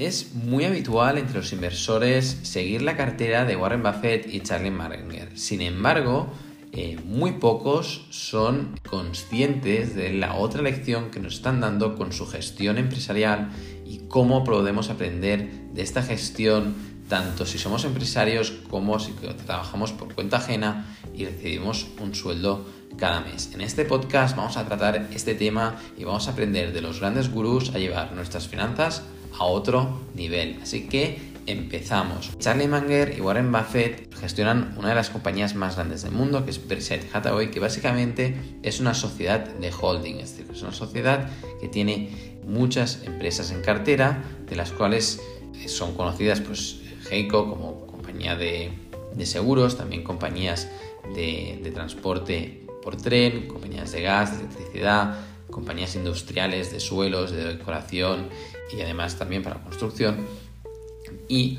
Es muy habitual entre los inversores seguir la cartera de Warren Buffett y Charlie Munger. Sin embargo, eh, muy pocos son conscientes de la otra lección que nos están dando con su gestión empresarial y cómo podemos aprender de esta gestión tanto si somos empresarios como si trabajamos por cuenta ajena y recibimos un sueldo cada mes. En este podcast vamos a tratar este tema y vamos a aprender de los grandes gurús a llevar nuestras finanzas a otro nivel. Así que empezamos. Charlie Munger y Warren Buffett gestionan una de las compañías más grandes del mundo, que es Berkshire Hathaway, que básicamente es una sociedad de holding, es decir, es una sociedad que tiene muchas empresas en cartera, de las cuales son conocidas pues Geico como compañía de, seguros, también compañías de, de transporte por tren, compañías de gas, de electricidad, compañías industriales de suelos, de decoración y además también para construcción y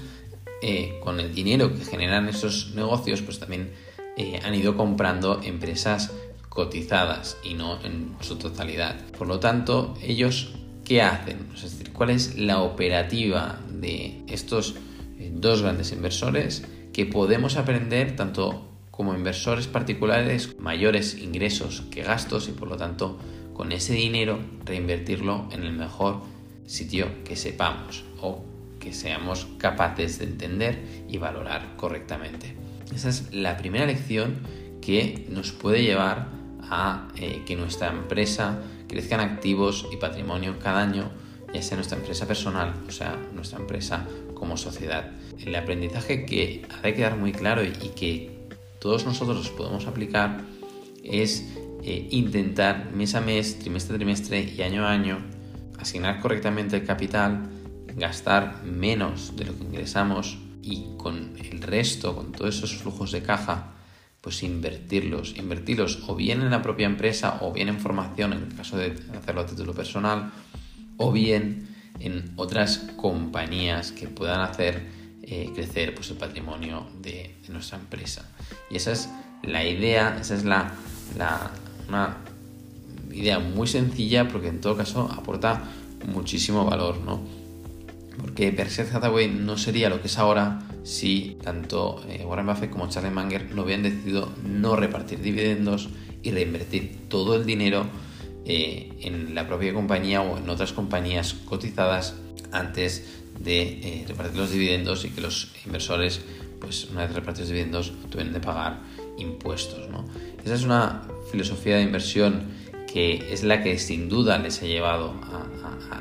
eh, con el dinero que generan esos negocios, pues también eh, han ido comprando empresas cotizadas y no en su totalidad. Por lo tanto, ellos, ¿qué hacen? Es decir, ¿cuál es la operativa de estos eh, dos grandes inversores que podemos aprender tanto como inversores particulares mayores ingresos que gastos y por lo tanto con ese dinero reinvertirlo en el mejor sitio que sepamos o que seamos capaces de entender y valorar correctamente. Esa es la primera lección que nos puede llevar a eh, que nuestra empresa crezca en activos y patrimonio cada año, ya sea nuestra empresa personal o sea nuestra empresa como sociedad. El aprendizaje que ha de quedar muy claro y que todos nosotros podemos aplicar es eh, intentar mes a mes, trimestre a trimestre y año a año asignar correctamente el capital gastar menos de lo que ingresamos y con el resto, con todos esos flujos de caja, pues invertirlos, invertirlos o bien en la propia empresa o bien en formación en el caso de hacerlo a título personal o bien en otras compañías que puedan hacer eh, crecer pues, el patrimonio de, nuestra empresa. Y esa es la idea, esa es la, la, idea muy sencilla porque en todo caso aporta muchísimo valor, ¿no? porque Berkshire Hathaway no sería lo que es ahora si tanto eh, Warren Buffett como Charlie Munger no hubieran decidido no repartir dividendos y reinvertir todo el dinero eh, en la propia compañía o en otras compañías cotizadas antes de eh, repartir los dividendos y que los inversores, pues una vez repartidos dividendos, tuvieran de pagar impuestos. Esa es una filosofía de inversión que es la que sin duda les ha llevado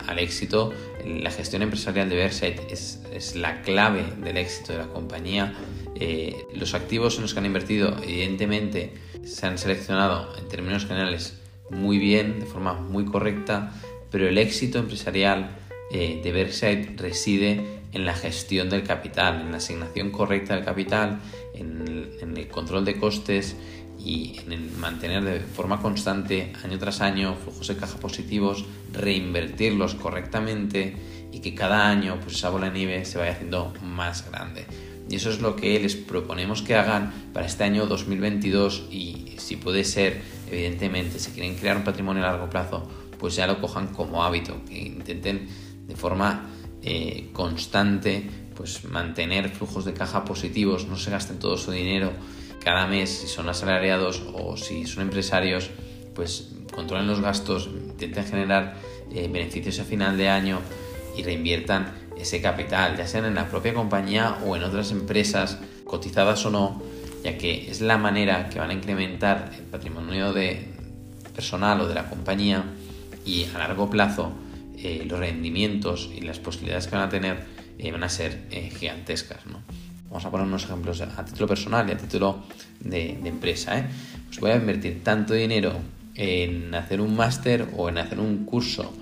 al éxito la gestión empresarial de Versailles es, la clave del éxito de la compañía. Eh, los activos en los que han invertido, evidentemente, se han seleccionado en términos generales muy bien, de forma muy correcta, pero el éxito empresarial eh, de Versailles reside en la gestión del capital, en la asignación correcta del capital, en el control de costes y en mantener de forma constante, año tras año, flujos de caja positivos, reinvertirlos correctamente y que cada año pues esa bola de nieve se vaya haciendo más grande. Y eso es lo que les proponemos que hagan para este año 2022 y si puede ser, evidentemente, si quieren crear un patrimonio a largo plazo, pues ya lo cojan como hábito, que intenten de forma eh, constante pues mantener flujos de caja positivos, no se gasten todo su dinero cada mes, si son asalariados o si son empresarios, pues controlen los gastos, intenten generar eh, beneficios a final de año y reinviertan ese capital, ya sean en la propia compañía o en otras empresas, cotizadas o no, ya que es la manera que van a incrementar el patrimonio de personal o de la compañía y a largo plazo eh, los rendimientos y las posibilidades que van a tener eh, van a ser gigantescas. ¿no? Vamos a poner unos ejemplos a título personal y a título de, empresa. ¿eh? Pues voy a invertir tanto dinero en hacer un máster o en hacer un curso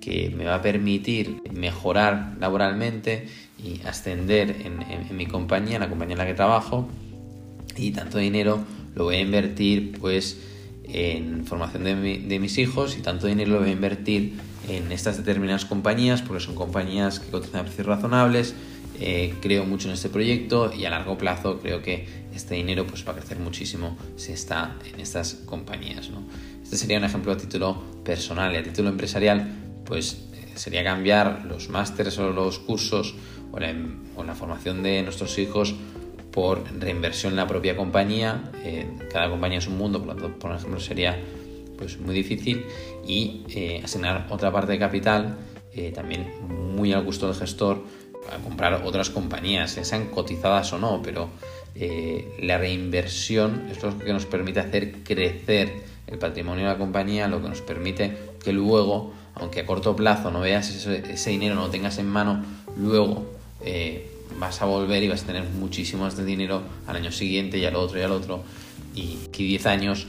que me va a permitir mejorar laboralmente y ascender en, mi compañía, en la compañía en la que trabajo, y tanto dinero lo voy a invertir pues en formación de, de, mis hijos y tanto dinero lo voy a invertir en estas determinadas compañías porque son compañías que cotizan a precios razonables eh, creo mucho en este proyecto y a largo plazo creo que este dinero pues, va a crecer muchísimo si está en estas compañías. Este sería un ejemplo a título personal y a título empresarial, pues sería cambiar los másteres o los cursos o la, o la, formación de nuestros hijos por reinversión en la propia compañía. Eh, cada compañía es un mundo, por lo tanto, por ejemplo, sería pues muy difícil y eh, asignar otra parte de capital eh, también muy al gusto del gestor a comprar otras compañías, sean cotizadas o no, pero la reinversión es lo que nos permite hacer crecer el patrimonio de la compañía, lo que nos permite que luego, aunque a corto plazo no veas ese, dinero, no lo tengas en mano, luego eh, vas a volver y vas a tener muchísimo más de dinero al año siguiente y al otro y al otro. Y que 10 años,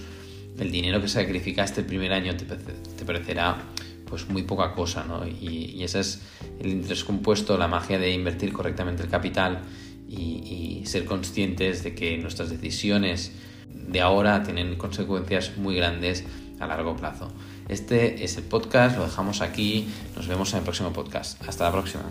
el dinero que sacrificaste el primer año te, te parecerá pues muy poca cosa, ¿no? Y, y, ese es el interés compuesto, la magia de invertir correctamente el capital y, y ser conscientes de que nuestras decisiones de ahora tienen consecuencias muy grandes a largo plazo. Este es el podcast, lo dejamos aquí, nos vemos en el próximo podcast. Hasta la próxima.